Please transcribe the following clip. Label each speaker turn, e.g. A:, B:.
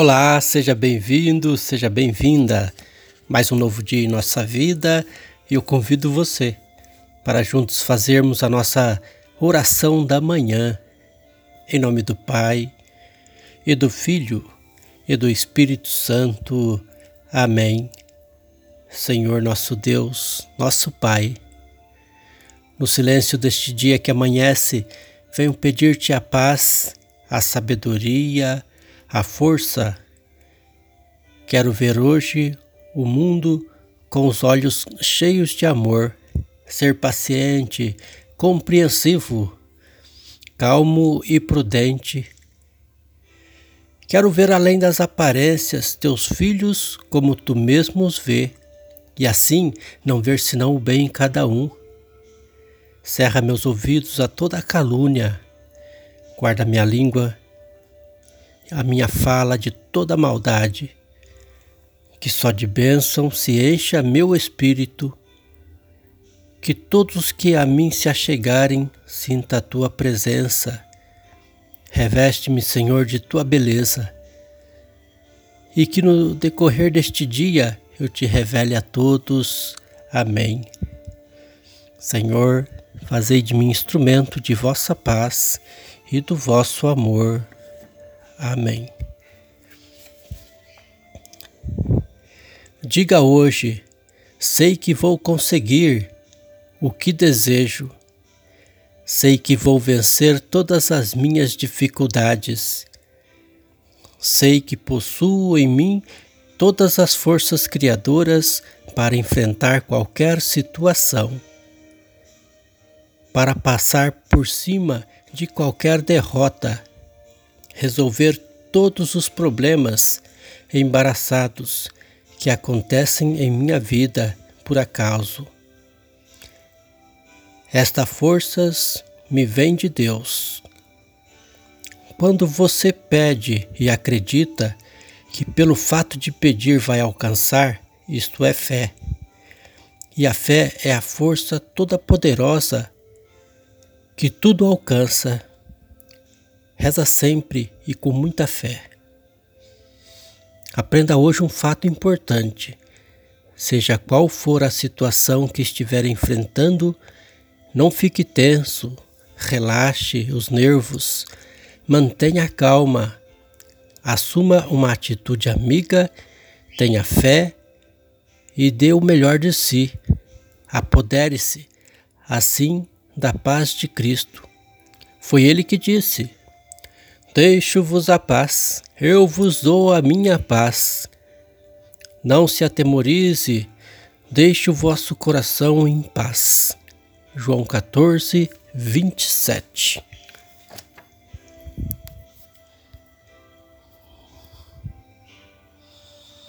A: Olá, seja bem-vindo, seja bem-vinda. Mais um novo dia em nossa vida e eu convido você para juntos fazermos a nossa oração da manhã. Em nome do Pai e do Filho e do Espírito Santo. Amém. Senhor nosso Deus, nosso Pai, no silêncio deste dia que amanhece, venho pedir-te a paz, a sabedoria, a força. Quero ver hoje o mundo com os olhos cheios de amor, ser paciente, compreensivo, calmo e prudente. Quero ver além das aparências teus filhos como tu mesmo os vê, e assim não ver senão o bem em cada um. Cerra meus ouvidos a toda calúnia, guarda minha língua a minha fala de toda maldade, que só de bênção se encha meu espírito, que todos que a mim se achegarem sinta a tua presença. Reveste-me, Senhor, de tua beleza, e que no decorrer deste dia eu te revele a todos. Amém. Senhor, fazei de mim instrumento de vossa paz e do vosso amor. Amém. Diga hoje: sei que vou conseguir o que desejo, sei que vou vencer todas as minhas dificuldades, sei que possuo em mim todas as forças criadoras para enfrentar qualquer situação, para passar por cima de qualquer derrota resolver todos os problemas embaraçados que acontecem em minha vida por acaso. Esta forças me vem de Deus. Quando você pede e acredita que pelo fato de pedir vai alcançar, isto é fé. E a fé é a força toda poderosa que tudo alcança Reza sempre e com muita fé. Aprenda hoje um fato importante. Seja qual for a situação que estiver enfrentando, não fique tenso, relaxe os nervos, mantenha calma, assuma uma atitude amiga, tenha fé e dê o melhor de si. Apodere-se, assim, da paz de Cristo. Foi ele que disse: Deixo-vos a paz, eu vos dou a minha paz. Não se atemorize, deixe o vosso coração em paz. João 14, 27